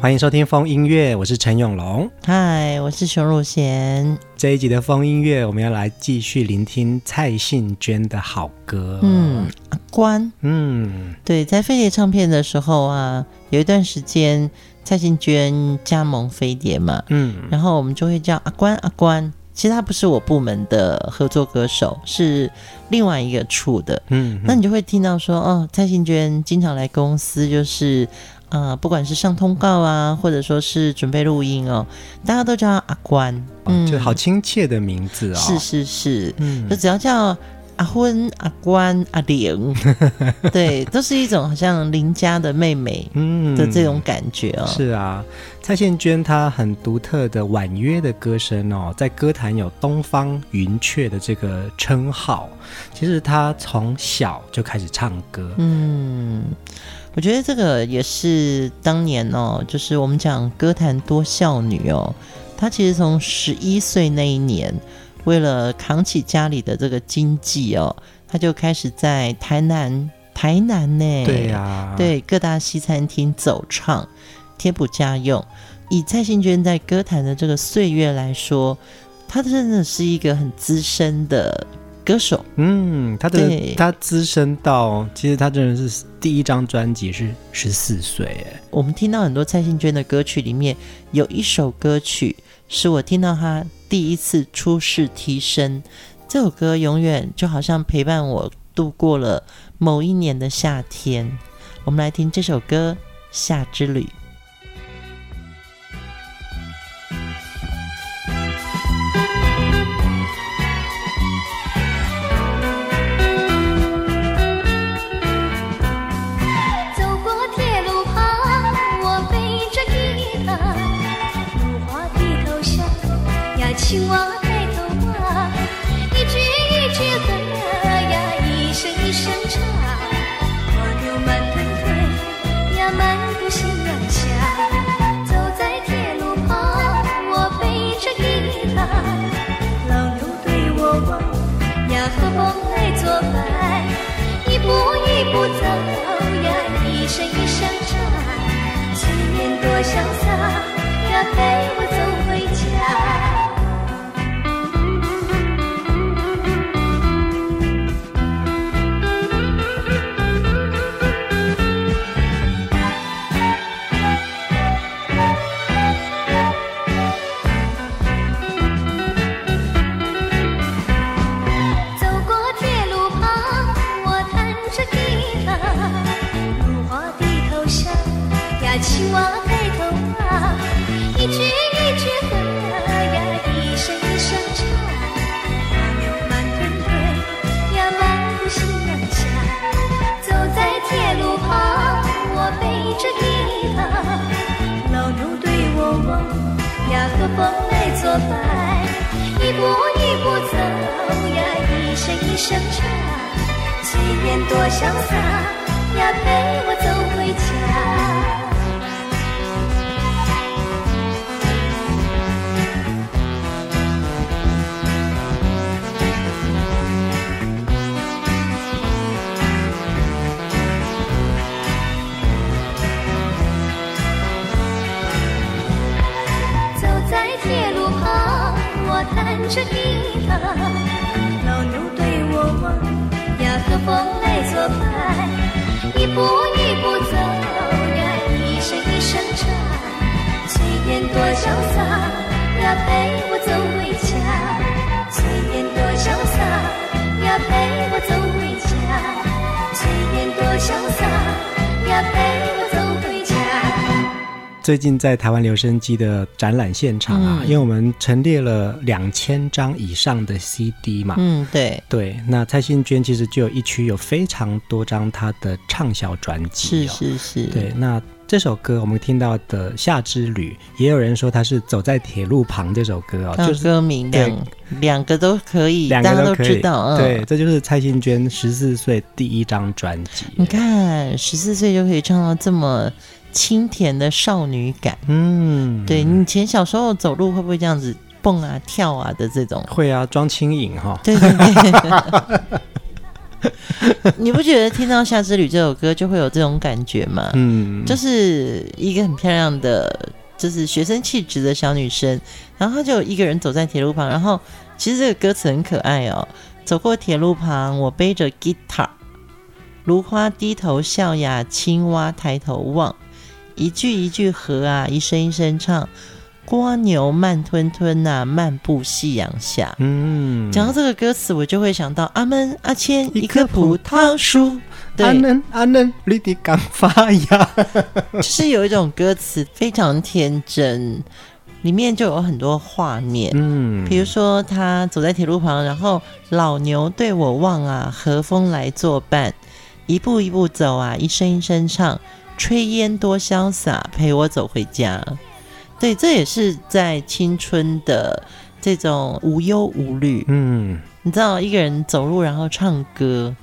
欢迎收听风音乐，我是陈永龙。嗨，我是熊汝贤。这一集的风音乐，我们要来继续聆听蔡幸娟的好歌。嗯，阿关。嗯，对，在飞碟唱片的时候啊，有一段时间蔡幸娟加盟飞碟嘛。嗯，然后我们就会叫阿关阿关。其实他不是我部门的合作歌手，是另外一个处的。嗯，那你就会听到说，哦，蔡幸娟经常来公司，就是。啊、呃，不管是上通告啊，或者说是准备录音哦，大家都叫阿关，嗯，就好亲切的名字哦。是是是，嗯，就只要叫阿昏、阿关、阿玲，对，都是一种好像邻家的妹妹，嗯的这种感觉哦。是啊，蔡幸娟她很独特的婉约的歌声哦，在歌坛有东方云雀的这个称号。其实她从小就开始唱歌，嗯。我觉得这个也是当年哦，就是我们讲歌坛多少女哦，她其实从十一岁那一年，为了扛起家里的这个经济哦，她就开始在台南，台南呢，对呀、啊，对各大西餐厅走唱，贴补家用。以蔡幸娟在歌坛的这个岁月来说，她真的是一个很资深的。歌手，嗯，他的他资深到，其实他真的是第一张专辑是十四岁，哎，我们听到很多蔡幸娟的歌曲里面，有一首歌曲是我听到他第一次出世提升，这首歌永远就好像陪伴我度过了某一年的夏天。我们来听这首歌《夏之旅》。风来作伴。一步一步走呀，一声一声唱。岁月多潇洒呀，陪我走回家。弹着吉他，老牛对我望呀，和风来作伴，一步一步走呀，一声一声唱，岁月多潇洒呀，陪我走回家，岁月多潇洒呀，陪我走回家，岁月多潇洒呀，陪我走。最近在台湾留声机的展览现场啊，嗯、因为我们陈列了两千张以上的 CD 嘛，嗯，对对，那蔡幸娟其实就有一区有非常多张她的畅销专辑、哦，是是是，对，那。这首歌我们听到的《夏之旅》，也有人说它是走在铁路旁这首歌哦，就是歌名两对两个都可以，两个都可以，大家都知道。嗯、对，这就是蔡幸娟十四岁第一张专辑。你看，十四岁就可以唱到这么清甜的少女感。嗯，对，你以前小时候走路会不会这样子蹦啊跳啊的这种？会啊，装轻盈哈。对对对。你不觉得听到《夏之旅》这首歌就会有这种感觉吗？嗯，就是一个很漂亮的，就是学生气质的小女生，然后她就一个人走在铁路旁，然后其实这个歌词很可爱哦。走过铁路旁，我背着吉他，芦花低头笑呀，青蛙抬头望，一句一句和啊，一声一声唱。蜗牛慢吞吞呐、啊，漫步夕阳下。嗯，讲到这个歌词，我就会想到阿门阿谦一棵葡萄树。阿嫩阿嫩，绿地刚发芽。就是有一种歌词非常天真，里面就有很多画面。嗯，比如说他走在铁路旁，然后老牛对我望啊，和风来作伴，一步一步走啊，一声一声唱，炊烟多潇洒，陪我走回家。对，这也是在青春的这种无忧无虑。嗯，你知道一个人走路然后唱歌，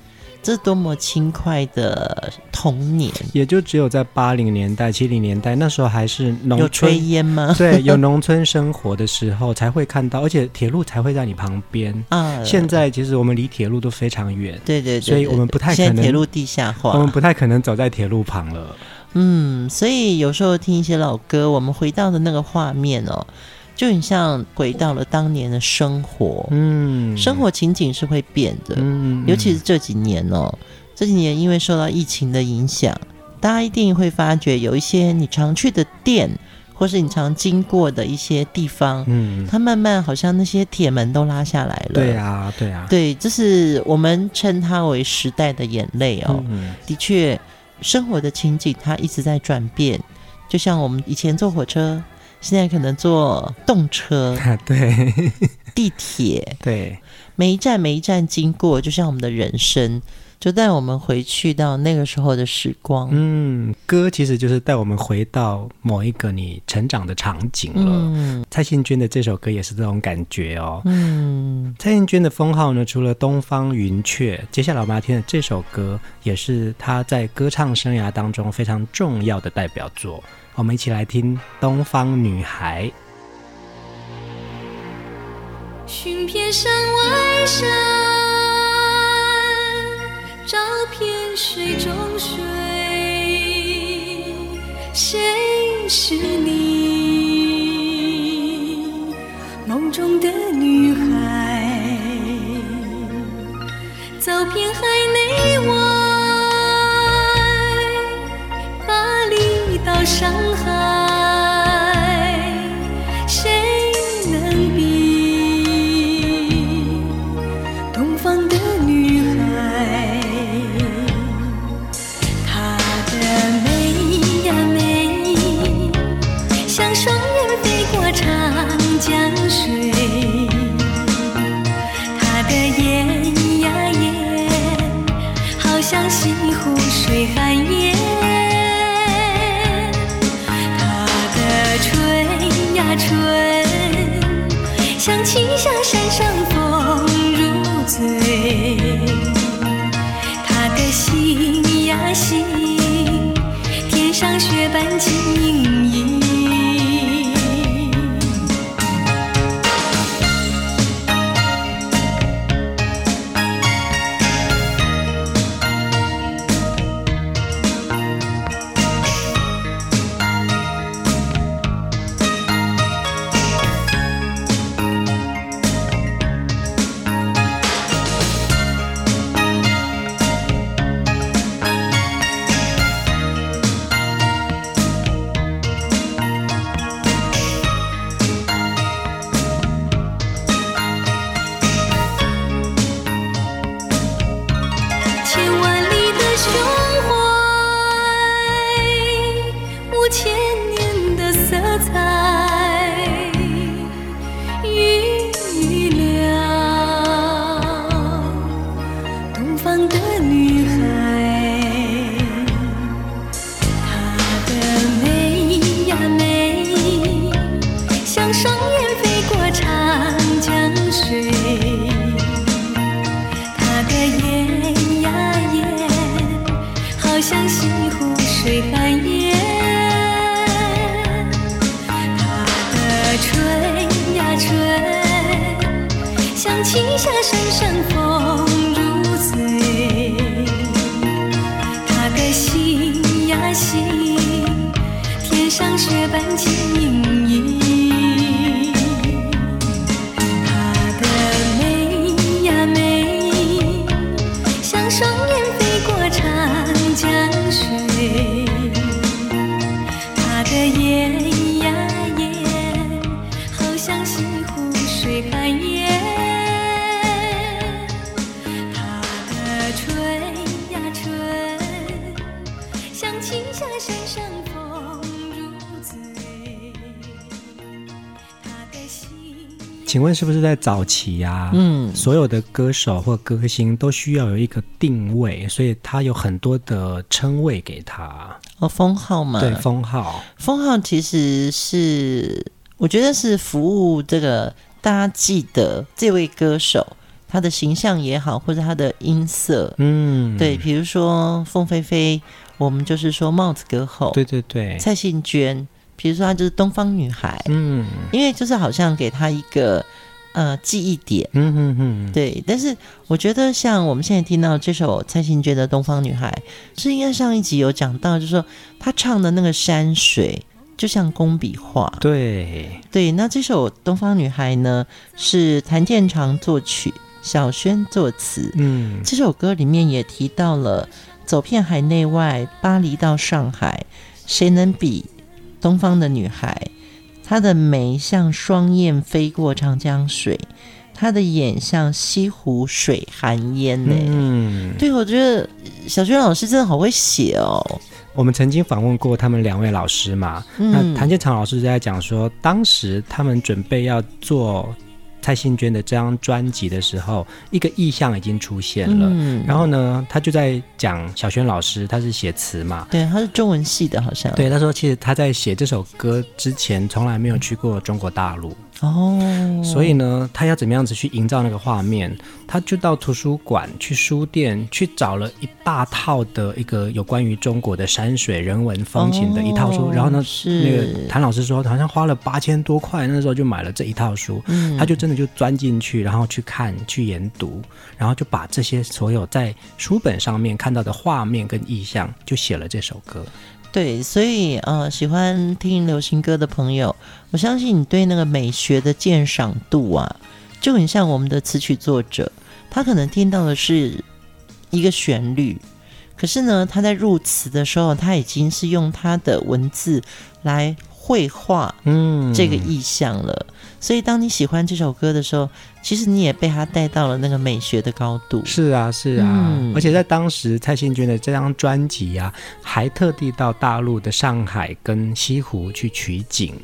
这是多么轻快的童年。也就只有在八零年代、七零年代那时候还是农村有炊烟吗？对，有农村生活的时候才会看到，而且铁路才会在你旁边。啊，现在其实我们离铁路都非常远。对对对，对，所以我们不太可能。铁路地下化，我们不太可能走在铁路旁了。嗯，所以有时候听一些老歌，我们回到的那个画面哦，就很像回到了当年的生活。嗯，生活情景是会变的。嗯，尤其是这几年哦，这几年因为受到疫情的影响，大家一定会发觉有一些你常去的店，或是你常经过的一些地方，嗯，它慢慢好像那些铁门都拉下来了。对啊，对啊，对，这是我们称它为时代的眼泪哦。嗯，的确。生活的情景它一直在转变，就像我们以前坐火车，现在可能坐动车，对，地铁，对，每一站每一站经过，就像我们的人生，就带我们回去到那个时候的时光。嗯，歌其实就是带我们回到某一个你成长的场景了。嗯，蔡幸娟的这首歌也是这种感觉哦。嗯，蔡幸娟的封号呢，除了东方云雀，接下来我们要听的这首歌，也是她在歌唱生涯当中非常重要的代表作。我们一起来听《东方女孩》。寻遍山外山。照片水中水，谁是你梦中的女孩？走遍海内外，巴黎到上海，像青霞山上风请问是不是在早期呀、啊？嗯，所有的歌手或歌星都需要有一个定位，所以他有很多的称谓给他哦，封号嘛。对，封号。封号其实是我觉得是服务这个大家记得这位歌手他的形象也好，或者他的音色。嗯，对，比如说凤飞飞，我们就是说帽子歌后。对对对，蔡幸娟。比如说，她就是东方女孩，嗯，因为就是好像给她一个呃记忆点，嗯嗯嗯，对。但是我觉得，像我们现在听到这首蔡幸娟的《东方女孩》，是应该上一集有讲到，就是说她唱的那个山水就像工笔画，对对。那这首《东方女孩》呢，是谭健常作曲，小轩作词，嗯，这首歌里面也提到了走遍海内外，巴黎到上海，谁能比？东方的女孩，她的眉像双燕飞过长江水，她的眼像西湖水寒烟呢。嗯，对，我觉得小娟老师真的好会写哦。我们曾经访问过他们两位老师嘛，嗯、那谭建长老师在讲说，当时他们准备要做。蔡幸娟的这张专辑的时候，一个意象已经出现了。嗯，然后呢，他就在讲小轩老师，他是写词嘛，对，他是中文系的，好像。对，他说其实他在写这首歌之前，从来没有去过中国大陆。哦，所以呢，他要怎么样子去营造那个画面？他就到图书馆、去书店去找了一大套的一个有关于中国的山水、人文风情的一套书。哦、然后呢，是那个谭老师说，好像花了八千多块，那时候就买了这一套书。嗯，他就真的就钻进去，然后去看、去研读，然后就把这些所有在书本上面看到的画面跟意象，就写了这首歌。对，所以呃，喜欢听流行歌的朋友，我相信你对那个美学的鉴赏度啊，就很像我们的词曲作者，他可能听到的是一个旋律，可是呢，他在入词的时候，他已经是用他的文字来绘画嗯这个意象了。嗯所以，当你喜欢这首歌的时候，其实你也被他带到了那个美学的高度。是啊，是啊，嗯、而且在当时，蔡幸娟的这张专辑啊，还特地到大陆的上海跟西湖去取景。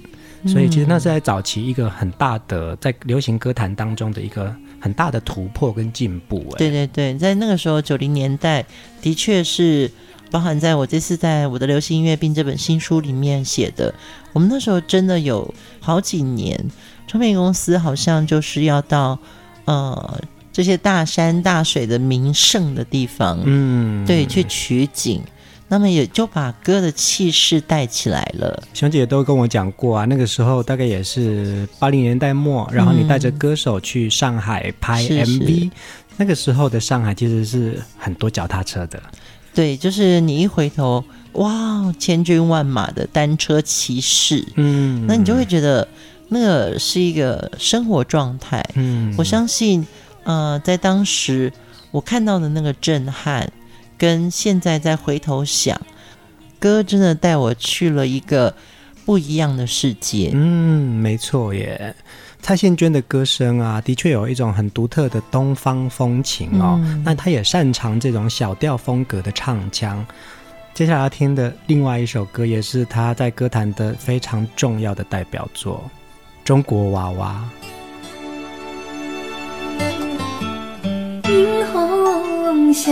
所以，其实那是在早期一个很大的在流行歌坛当中的一个很大的突破跟进步。哎，对对对，在那个时候，九零年代的确是。包含在我这次在我的流行音乐病这本新书里面写的，我们那时候真的有好几年，唱片公司好像就是要到呃这些大山大水的名胜的地方，嗯，对，去取景，那么也就把歌的气势带起来了。熊姐都跟我讲过啊，那个时候大概也是八零年代末，然后你带着歌手去上海拍 MV，那个时候的上海其实是很多脚踏车的。对，就是你一回头，哇，千军万马的单车骑士，嗯，那你就会觉得那个是一个生活状态。嗯，我相信，呃，在当时我看到的那个震撼，跟现在再回头想，歌真的带我去了一个不一样的世界。嗯，没错耶。蔡幸娟的歌声啊，的确有一种很独特的东方风情哦。嗯、那她也擅长这种小调风格的唱腔。接下来要听的另外一首歌，也是他在歌坛的非常重要的代表作《中国娃娃》。映红小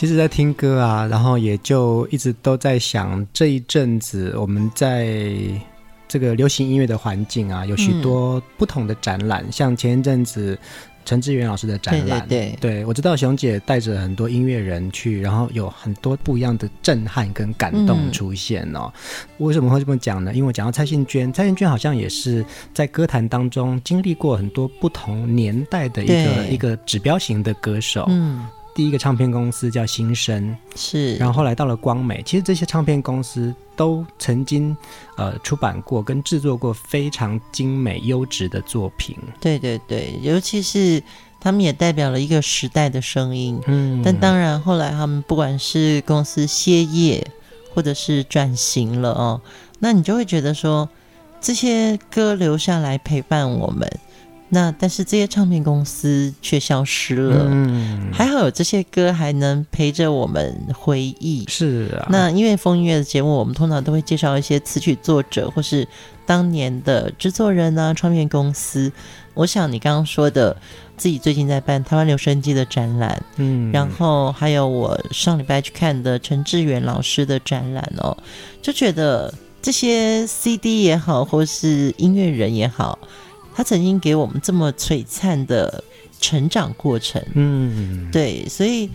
其实，在听歌啊，然后也就一直都在想，这一阵子我们在这个流行音乐的环境啊，有许多不同的展览，嗯、像前一阵子陈志远老师的展览，对对，对，我知道熊姐带着很多音乐人去，然后有很多不一样的震撼跟感动出现哦。嗯、为什么会这么讲呢？因为我讲到蔡幸娟，蔡幸娟好像也是在歌坛当中经历过很多不同年代的一个一个指标型的歌手，嗯。第一个唱片公司叫新生，是，然后后来到了光美，其实这些唱片公司都曾经呃出版过跟制作过非常精美优质的作品。对对对，尤其是他们也代表了一个时代的声音。嗯，但当然后来他们不管是公司歇业或者是转型了哦，那你就会觉得说这些歌留下来陪伴我们。那但是这些唱片公司却消失了，嗯，还好有这些歌还能陪着我们回忆。是啊，那因为风音乐的节目，我们通常都会介绍一些词曲作者或是当年的制作人啊，唱片公司。我想你刚刚说的，自己最近在办台湾留声机的展览，嗯，然后还有我上礼拜去看的陈志远老师的展览哦，就觉得这些 CD 也好，或是音乐人也好。他曾经给我们这么璀璨的成长过程，嗯，对，所以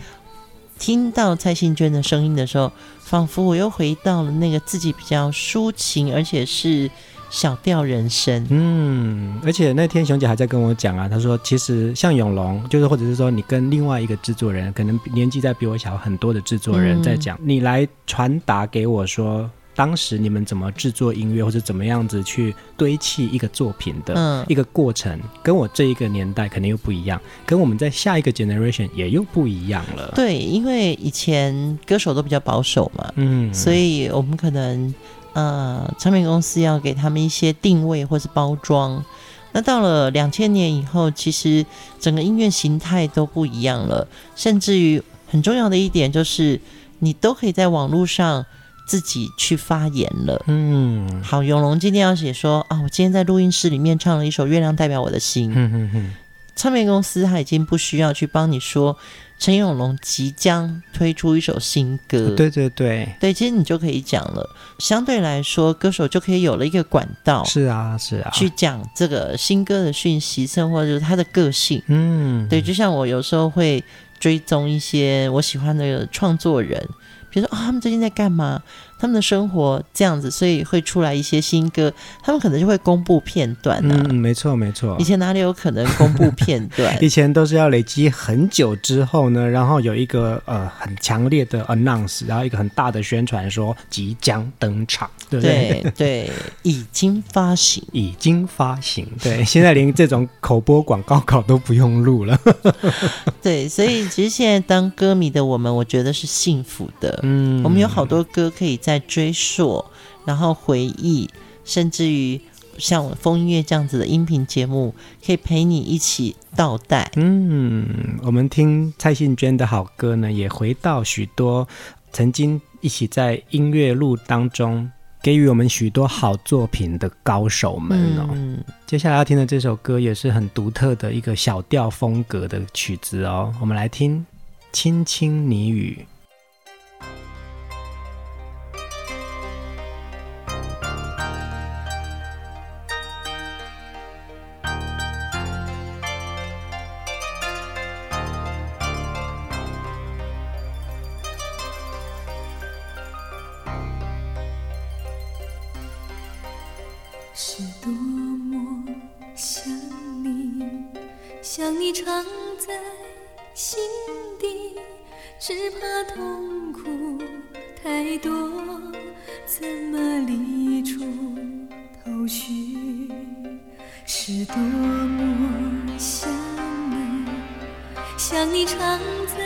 听到蔡幸娟的声音的时候，仿佛我又回到了那个自己比较抒情，而且是小调人生，嗯，而且那天熊姐还在跟我讲啊，她说其实像永龙，就是或者是说你跟另外一个制作人，可能年纪在比我小很多的制作人在讲，嗯、你来传达给我说。当时你们怎么制作音乐，或者怎么样子去堆砌一个作品的一个过程，嗯、跟我这一个年代肯定又不一样，跟我们在下一个 generation 也又不一样了。对，因为以前歌手都比较保守嘛，嗯，所以我们可能呃，唱片公司要给他们一些定位或是包装。那到了两千年以后，其实整个音乐形态都不一样了，甚至于很重要的一点就是，你都可以在网络上。自己去发言了，嗯，好，永龙今天要写说啊，我今天在录音室里面唱了一首《月亮代表我的心》，嗯嗯嗯，唱片公司他已经不需要去帮你说陈永龙即将推出一首新歌，对对对，对，其实你就可以讲了，相对来说，歌手就可以有了一个管道，是啊是啊，去讲这个新歌的讯息，甚或者是他的个性，嗯，对，就像我有时候会追踪一些我喜欢的创作人。比如说啊、他们最近在干嘛？他们的生活这样子，所以会出来一些新歌，他们可能就会公布片段啊。嗯，没错没错。以前哪里有可能公布片段？以前都是要累积很久之后呢，然后有一个呃很强烈的 announce，然后一个很大的宣传说即将登场，对不对？对对，已经发行，已经发行。对，现在连这种口播广告稿都不用录了。对，所以其实现在当歌迷的我们，我觉得是幸福的。嗯，我们有好多歌可以在追溯，然后回忆，甚至于像我风音乐这样子的音频节目，可以陪你一起倒带。嗯，我们听蔡幸娟的好歌呢，也回到许多曾经一起在音乐路当中给予我们许多好作品的高手们哦。嗯、接下来要听的这首歌也是很独特的一个小调风格的曲子哦，我们来听《轻轻你语》。藏在心底，只怕痛苦太多。怎么理出头绪？是多么想你，想你，藏在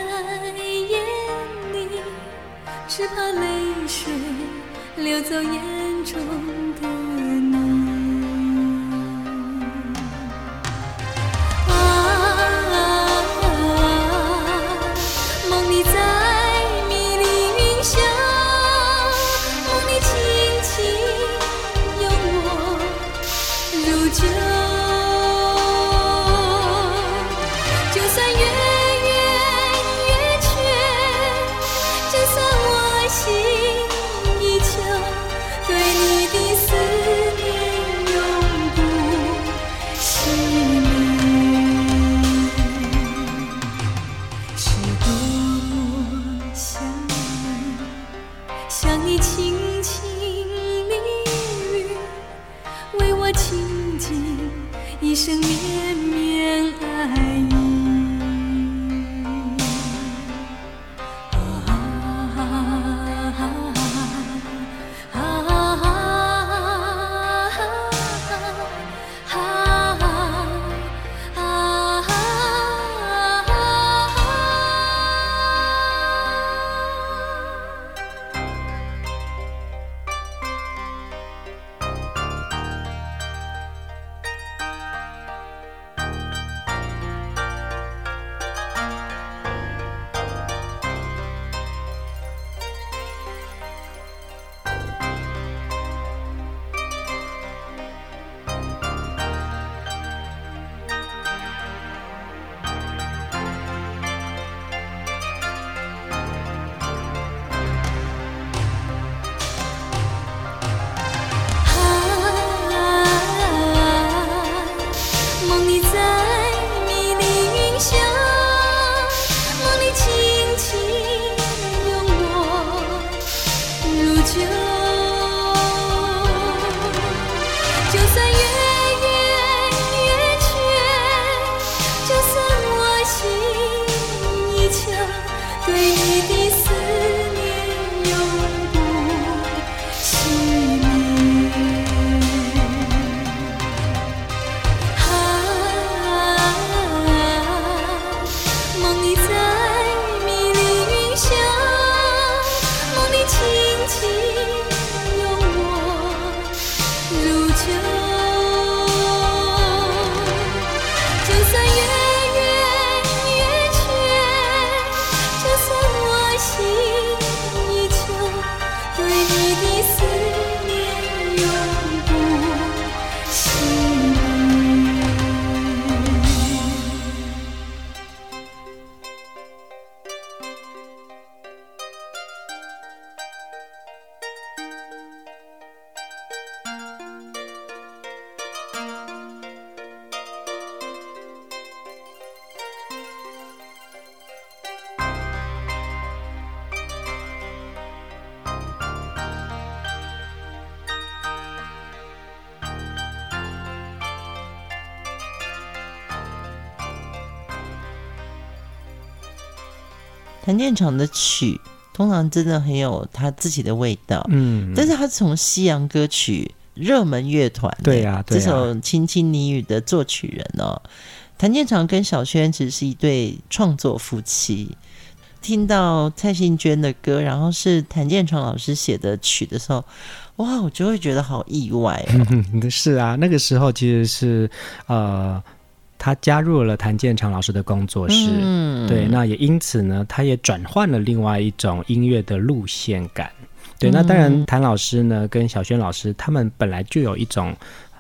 眼里，只怕泪水流走眼中的你。曲通常真的很有他自己的味道，嗯，但是他从西洋歌曲热门乐团，对呀、啊，对啊、这首《轻轻你语》的作曲人哦，谭健常跟小轩其实是一对创作夫妻。听到蔡幸娟的歌，然后是谭健常老师写的曲的时候，哇，我就会觉得好意外哦。是啊，那个时候其实是呃。他加入了谭健常老师的工作室，嗯、对，那也因此呢，他也转换了另外一种音乐的路线感。对，那当然，谭老师呢跟小轩老师他们本来就有一种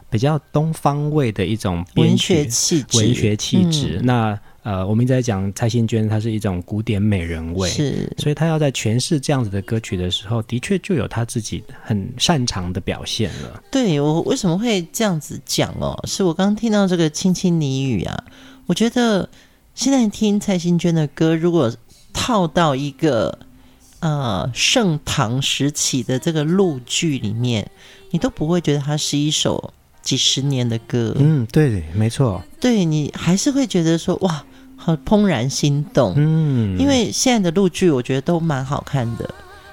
比较东方味的一种文学气质，文学气质。嗯、那呃，我们一直在讲蔡幸娟，她是一种古典美人味，是，所以她要在诠释这样子的歌曲的时候，的确就有她自己很擅长的表现了。对，我为什么会这样子讲哦？是我刚刚听到这个《卿卿你语》啊，我觉得现在听蔡幸娟的歌，如果套到一个呃盛唐时期的这个陆剧里面，你都不会觉得它是一首几十年的歌。嗯，对，没错，对，你还是会觉得说哇。好怦然心动，嗯，因为现在的陆剧我觉得都蛮好看的，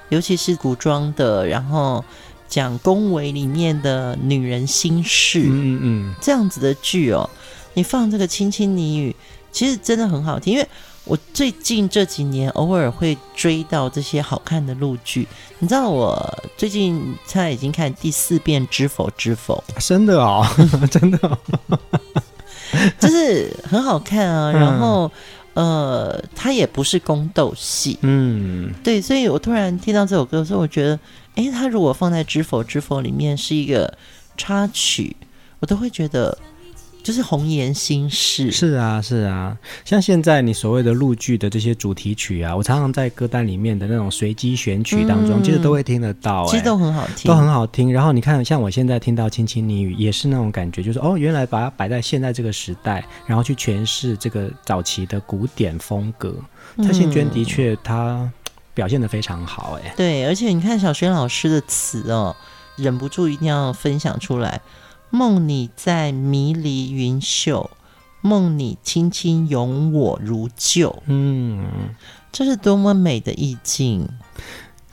尤其是古装的，然后讲宫闱里面的女人心事，嗯嗯，这样子的剧哦，你放这个《卿卿你语》，其实真的很好听。因为我最近这几年偶尔会追到这些好看的陆剧，你知道我最近现在已经看第四遍《知否知否》，真的哦，真的哦。就是很好看啊，然后、嗯、呃，它也不是宫斗戏，嗯，对，所以我突然听到这首歌的时候，我觉得，哎，它如果放在《知否知否》里面是一个插曲，我都会觉得。就是红颜心事，是啊，是啊，像现在你所谓的陆剧的这些主题曲啊，我常常在歌单里面的那种随机选曲当中，嗯、其实都会听得到、欸，其实都很好听，都很好听。然后你看，像我现在听到《卿卿你语》，也是那种感觉，就是哦，原来把它摆在现在这个时代，然后去诠释这个早期的古典风格。蔡幸娟的确，她表现的非常好、欸，哎，对，而且你看小轩老师的词哦，忍不住一定要分享出来。梦你在迷离云袖，梦你轻轻拥我如旧。嗯，这是多么美的意境！《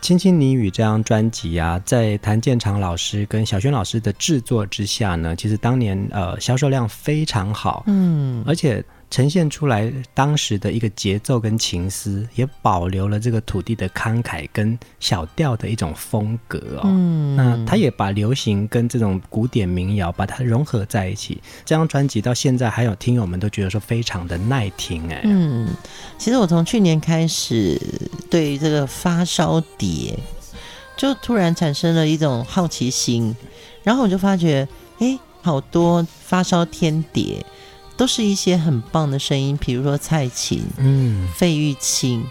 轻轻你语》这张专辑啊，在谭健常老师跟小轩老师的制作之下呢，其实当年呃销售量非常好。嗯，而且。呈现出来当时的一个节奏跟情思，也保留了这个土地的慷慨跟小调的一种风格哦。嗯，那他也把流行跟这种古典民谣把它融合在一起。这张专辑到现在还有听友们都觉得说非常的耐听哎。嗯，其实我从去年开始对这个发烧碟就突然产生了一种好奇心，然后我就发觉，哎，好多发烧天碟。都是一些很棒的声音，比如说蔡琴、嗯，费玉清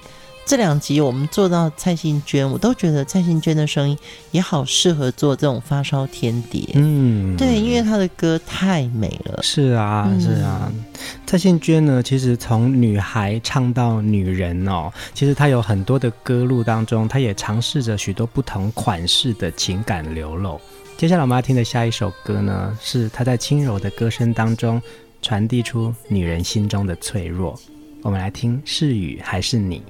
这两集我们做到蔡幸娟，我都觉得蔡幸娟的声音也好适合做这种发烧天碟，嗯，对，因为她的歌太美了。是啊，是啊，嗯、蔡幸娟呢，其实从女孩唱到女人哦，其实她有很多的歌路当中，她也尝试着许多不同款式的情感流露。接下来我们要听的下一首歌呢，是她在轻柔的歌声当中。传递出女人心中的脆弱。我们来听，是雨还是你？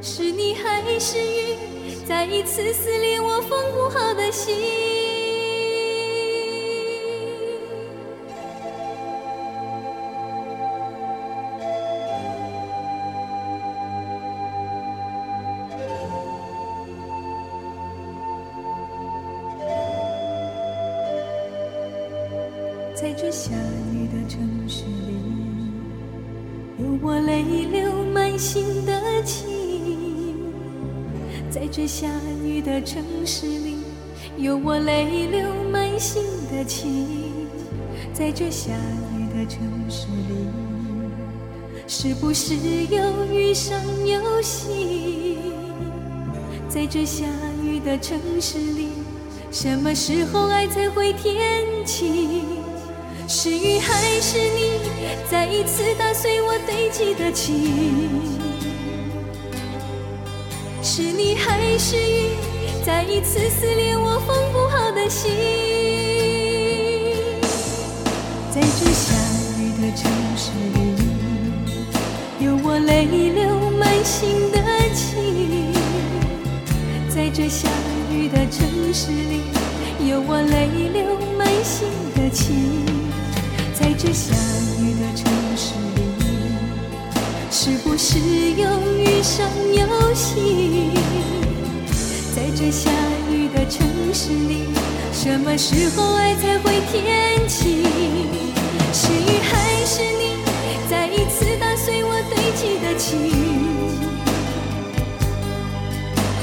是你还是雨，再一次撕裂我缝不好的心。这下雨的城市里，有我泪流满心的情。在这下雨的城市里，是不是又遇上游戏？在这下雨的城市里，什么时候爱才会天晴？是雨还是你，再一次打碎我堆积的情？是你还是雨，再一次撕裂我缝不好的心？在这下雨的城市里，有我泪流满心的情。在这下雨的城市里，有我泪流满心的情。在这下雨的城，是不是又遇上游戏？在这下雨的城市里，什么时候爱才会天晴？是雨还是你，再一次打碎我堆积的情？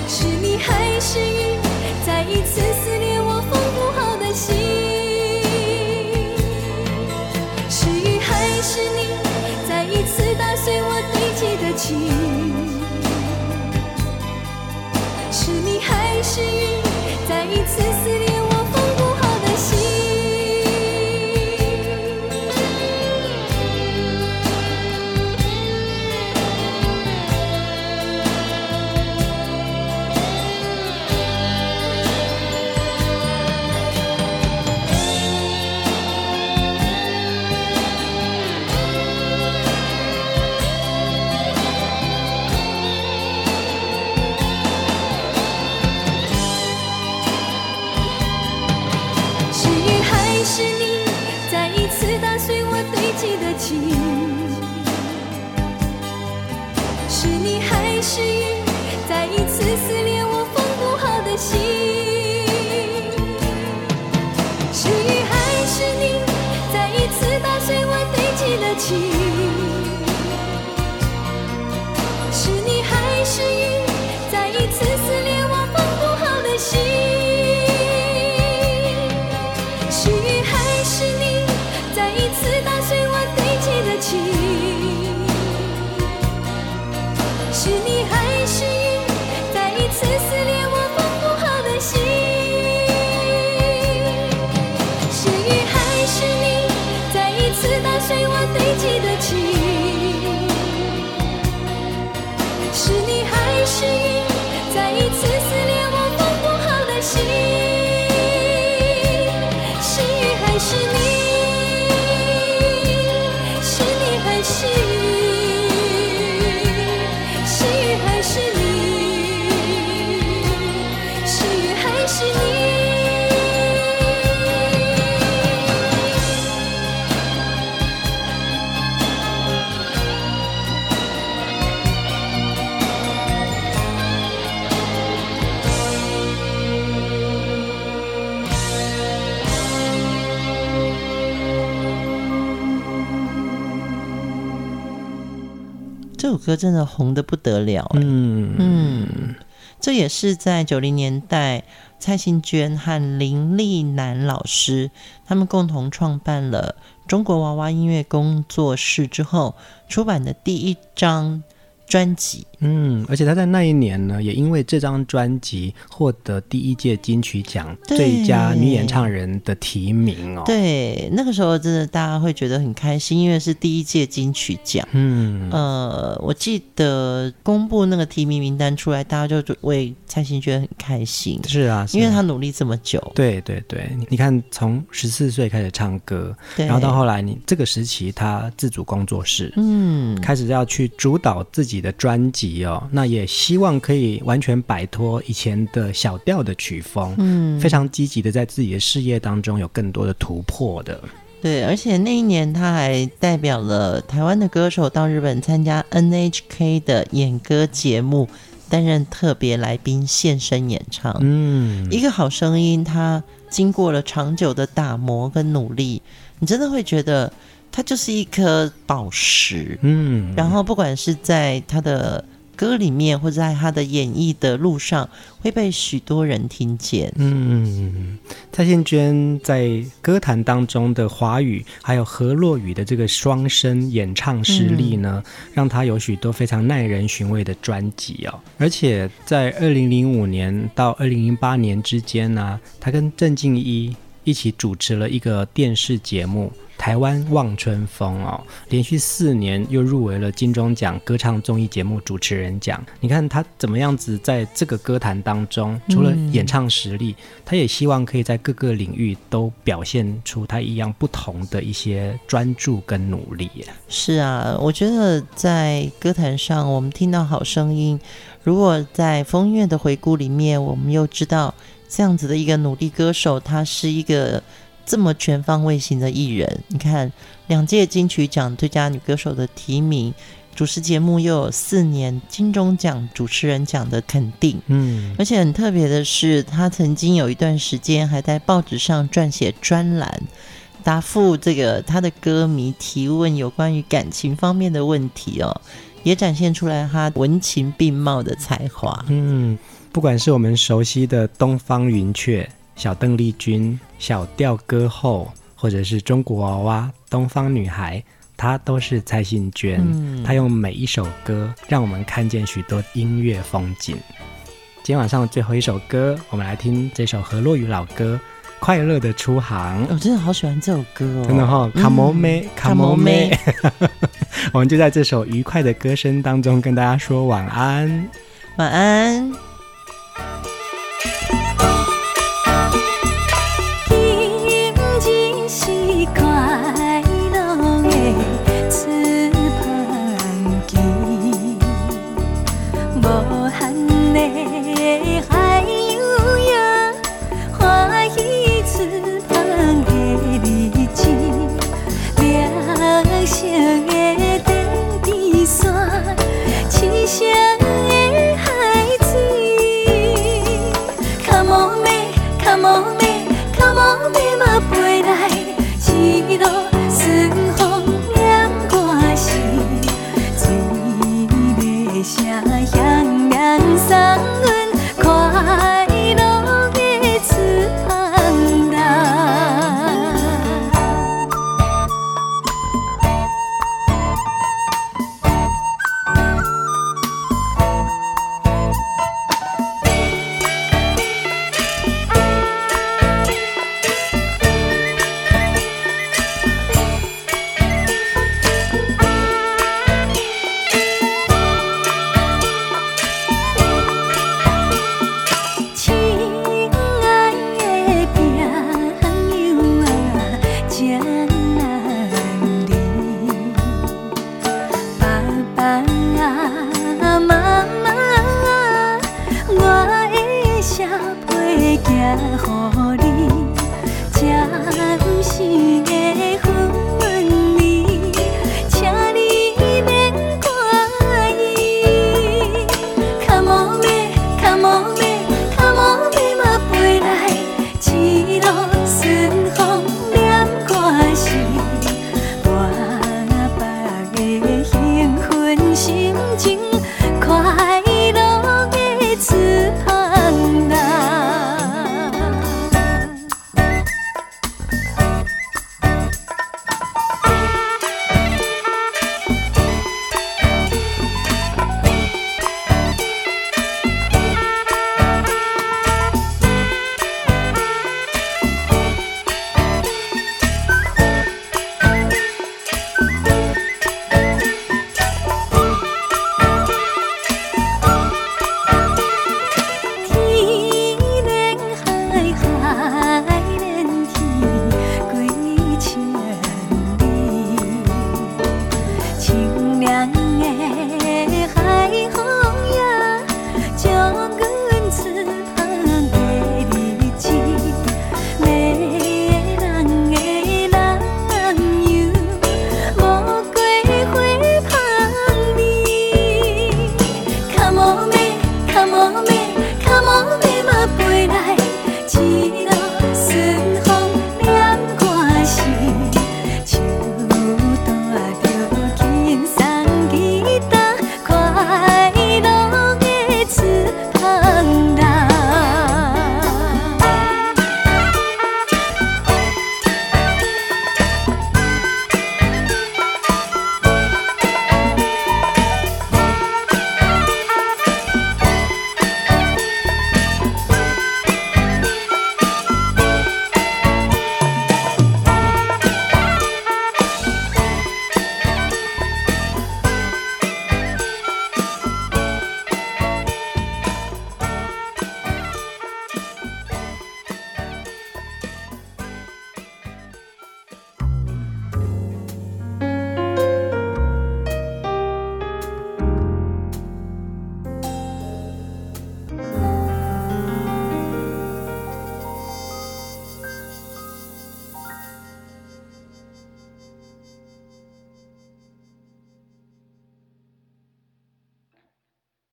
是你还是雨，再一次撕裂情。是你还是云，歌真的红的不得了，嗯嗯，这也是在九零年代，蔡幸娟和林立南老师他们共同创办了中国娃娃音乐工作室之后出版的第一张。专辑，嗯，而且他在那一年呢，也因为这张专辑获得第一届金曲奖最佳女演唱人的提名哦。对，那个时候真的大家会觉得很开心，因为是第一届金曲奖。嗯，呃，我记得公布那个提名名单出来，大家就为蔡幸娟很开心。是啊，是啊，因为他努力这么久。对对对，你看，从十四岁开始唱歌，然后到后来你这个时期他自主工作室，嗯，开始要去主导自己的专辑哦，那也希望可以完全摆脱以前的小调的曲风，嗯，非常积极的在自己的事业当中有更多的突破的。对，而且那一年他还代表了台湾的歌手到日本参加 NHK 的演歌节目，担任特别来宾现身演唱。嗯，一个好声音，他经过了长久的打磨跟努力，你真的会觉得。它就是一颗宝石，嗯，然后不管是在他的歌里面，或者在他的演绎的路上，会被许多人听见。嗯，蔡幸娟在歌坛当中的华语还有河洛语的这个双声演唱实力呢，嗯、让她有许多非常耐人寻味的专辑哦。而且在二零零五年到二零零八年之间呢，她跟郑敬一一起主持了一个电视节目。台湾望春风哦，连续四年又入围了金钟奖歌唱综艺节目主持人奖。你看他怎么样子在这个歌坛当中，除了演唱实力，他也希望可以在各个领域都表现出他一样不同的一些专注跟努力。是啊，我觉得在歌坛上，我们听到好声音。如果在风月的回顾里面，我们又知道这样子的一个努力歌手，他是一个。这么全方位型的艺人，你看两届金曲奖最佳女歌手的提名，主持节目又有四年金钟奖主持人奖的肯定，嗯，而且很特别的是，他曾经有一段时间还在报纸上撰写专栏，答复这个他的歌迷提问有关于感情方面的问题哦。也展现出来他文情并茂的才华。嗯，不管是我们熟悉的东方云雀、小邓丽君、小调歌后，或者是中国娃娃、东方女孩，她都是蔡幸娟。嗯，她用每一首歌让我们看见许多音乐风景。今天晚上的最后一首歌，我们来听这首何洛语老歌。快乐的出航，我真的好喜欢这首歌哦！真的哈，Come on me，Come on me，我们就在这首愉快的歌声当中跟大家说晚安，晚安。今日是快乐的私奔无限的海